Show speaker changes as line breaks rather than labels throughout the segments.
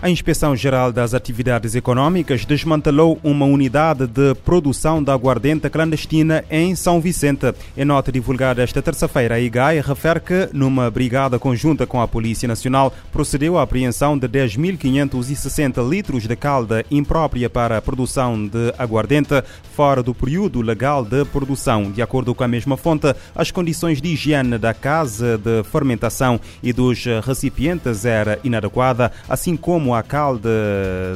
A Inspeção Geral das Atividades Econômicas desmantelou uma unidade de produção da aguardente clandestina em São Vicente. Em nota divulgada esta terça-feira, a IGAI refere que, numa brigada conjunta com a Polícia Nacional, procedeu à apreensão de 10.560 litros de calda imprópria para a produção de aguardente fora do período legal de produção. De acordo com a mesma fonte, as condições de higiene da casa de fermentação e dos recipientes era inadequada, assim como a calda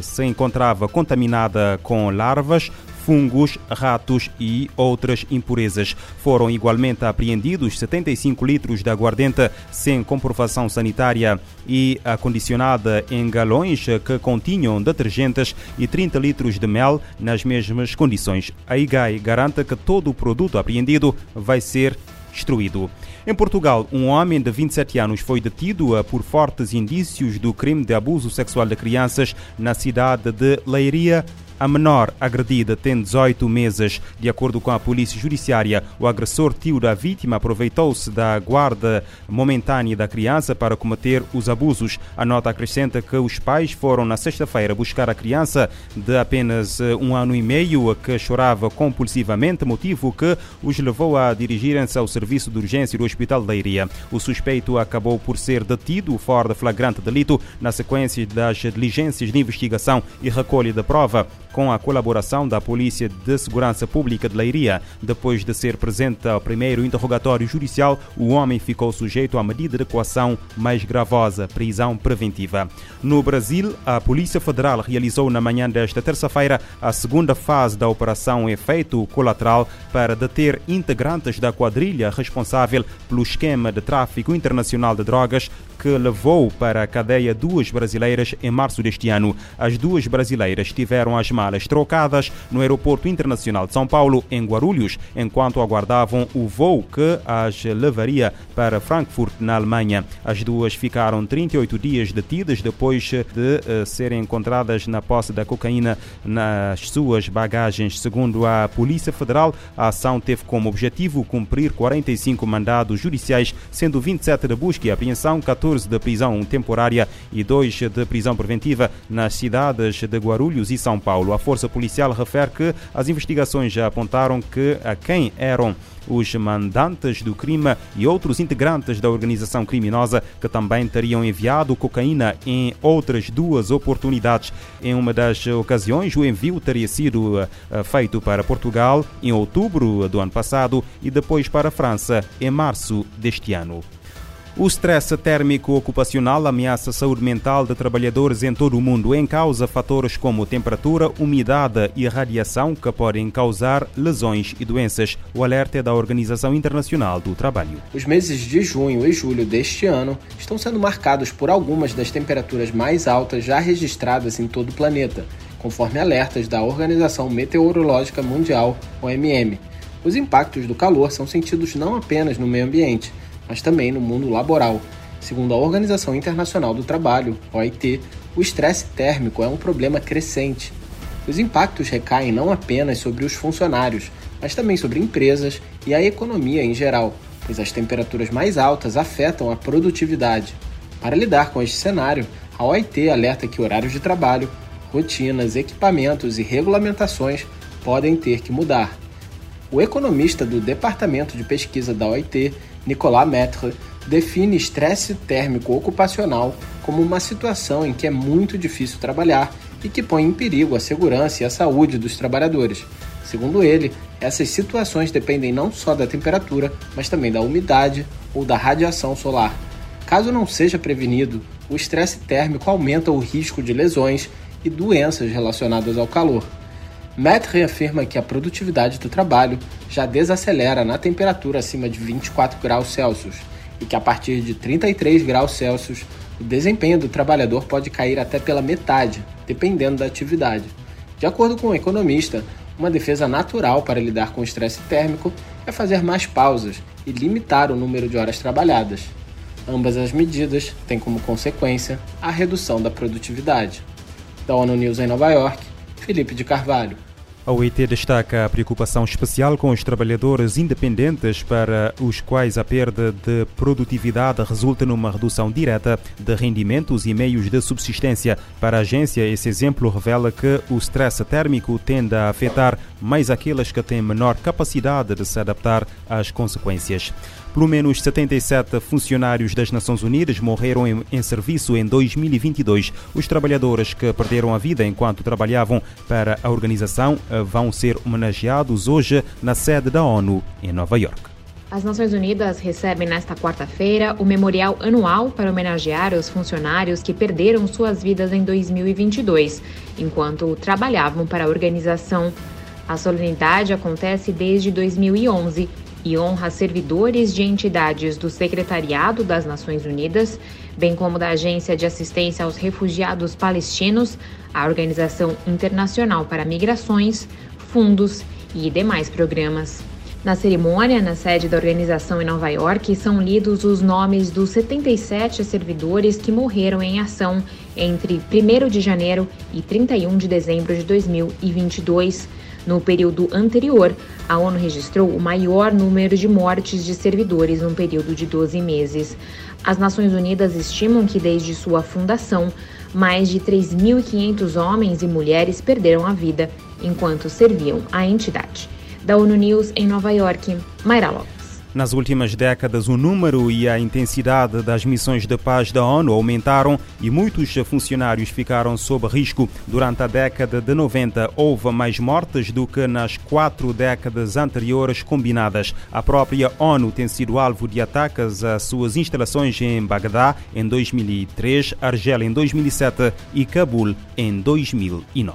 se encontrava contaminada com larvas, fungos, ratos e outras impurezas. Foram igualmente apreendidos 75 litros de aguardente sem comprovação sanitária e acondicionada em galões que continham detergentes e 30 litros de mel nas mesmas condições. A IGAI garante que todo o produto apreendido vai ser destruído. Em Portugal, um homem de 27 anos foi detido eh, por fortes indícios do crime de abuso sexual de crianças na cidade de Leiria, a menor agredida tem 18 meses. De acordo com a Polícia Judiciária, o agressor tio da vítima aproveitou-se da guarda momentânea da criança para cometer os abusos. A nota acrescenta que os pais foram na sexta-feira buscar a criança de apenas eh, um ano e meio que chorava compulsivamente, motivo que os levou a dirigirem-se ao serviço de urgência do Hospital de Leiria. O suspeito acabou por ser detido fora de flagrante delito na sequência das diligências de investigação e recolha de prova com a colaboração da Polícia de Segurança Pública de Leiria. Depois de ser presente ao primeiro interrogatório judicial, o homem ficou sujeito à medida de coação mais gravosa, prisão preventiva. No Brasil, a Polícia Federal realizou na manhã desta terça-feira a segunda fase da Operação Efeito Colateral para deter integrantes da quadrilha responsável pelo esquema de tráfico internacional de drogas que levou para a cadeia duas brasileiras em março deste ano. As duas brasileiras tiveram as malas trocadas no Aeroporto Internacional de São Paulo, em Guarulhos, enquanto aguardavam o voo que as levaria para Frankfurt, na Alemanha. As duas ficaram 38 dias detidas depois de uh, serem encontradas na posse da cocaína nas suas bagagens. Segundo a Polícia Federal, a ação teve como objetivo cumprir 45 mandados judiciais, sendo 27 de busca e apreensão, 14 de prisão temporária e 2 de prisão preventiva nas cidades de Guarulhos e São Paulo. A Força Policial refere que as investigações já apontaram que a quem eram os mandantes do crime e outros integrantes da organização criminosa que também teriam enviado cocaína em outras duas oportunidades. Em uma das ocasiões, o envio teria sido uh, feito para Portugal em outubro do ano passado e depois para a França em março deste ano. O stress térmico ocupacional ameaça a saúde mental de trabalhadores em todo o mundo, em causa fatores como temperatura, umidade e radiação que podem causar lesões e doenças. O alerta é da Organização Internacional do Trabalho.
Os meses de junho e julho deste ano estão sendo marcados por algumas das temperaturas mais altas já registradas em todo o planeta, conforme alertas da Organização Meteorológica Mundial, OMM. Os impactos do calor são sentidos não apenas no meio ambiente, mas também no mundo laboral. Segundo a Organização Internacional do Trabalho, OIT, o estresse térmico é um problema crescente. Os impactos recaem não apenas sobre os funcionários, mas também sobre empresas e a economia em geral, pois as temperaturas mais altas afetam a produtividade. Para lidar com este cenário, a OIT alerta que horários de trabalho, rotinas, equipamentos e regulamentações podem ter que mudar. O economista do Departamento de Pesquisa da OIT, Nicolas Maître, define estresse térmico ocupacional como uma situação em que é muito difícil trabalhar e que põe em perigo a segurança e a saúde dos trabalhadores. Segundo ele, essas situações dependem não só da temperatura, mas também da umidade ou da radiação solar. Caso não seja prevenido, o estresse térmico aumenta o risco de lesões e doenças relacionadas ao calor. Matt reafirma que a produtividade do trabalho já desacelera na temperatura acima de 24 graus Celsius e que a partir de 33 graus Celsius o desempenho do trabalhador pode cair até pela metade, dependendo da atividade. De acordo com o economista, uma defesa natural para lidar com o estresse térmico é fazer mais pausas e limitar o número de horas trabalhadas. Ambas as medidas têm como consequência a redução da produtividade. Da ONU News em Nova York, Felipe de Carvalho.
A OIT destaca a preocupação especial com os trabalhadores independentes para os quais a perda de produtividade resulta numa redução direta de rendimentos e meios de subsistência. Para a agência, esse exemplo revela que o stress térmico tende a afetar mais aqueles que têm menor capacidade de se adaptar às consequências. Pelo menos 77 funcionários das Nações Unidas morreram em, em, serviço em 2022. Os trabalhadores que perderam a vida enquanto trabalhavam para a organização eh, vão ser homenageados hoje na sede da ONU, em Nova York.
As Nações Unidas recebem nesta quarta-feira o memorial anual para homenagear os funcionários que perderam suas vidas em 2022, enquanto trabalhavam para a organização. A solenidade acontece desde 2011 e honra servidores de entidades do Secretariado das Nações Unidas, bem como da Agência de Assistência aos Refugiados Palestinos, a Organização Internacional para Migrações, fundos e demais programas. Na cerimônia, na sede da organização em Nova York, são lidos os nomes dos 77 servidores que morreram em ação entre 1 de janeiro e 31 de dezembro de 2022 no período anterior, a ONU registrou o maior número de mortes de servidores num período de 12 meses. As Nações Unidas estimam que desde sua fundação, mais de 3.500 homens e mulheres perderam a vida enquanto serviam à entidade. Da ONU News em Nova York, Mayra Lopes.
Nas últimas décadas, o número e a intensidade das missões de paz da ONU aumentaram e muitos funcionários ficaram sob risco. Durante a década de 90, houve mais mortes do que nas quatro décadas anteriores combinadas. A própria ONU tem sido alvo de ataques às suas instalações em Bagdá em 2003, Argélia em 2007 e Cabul em 2009.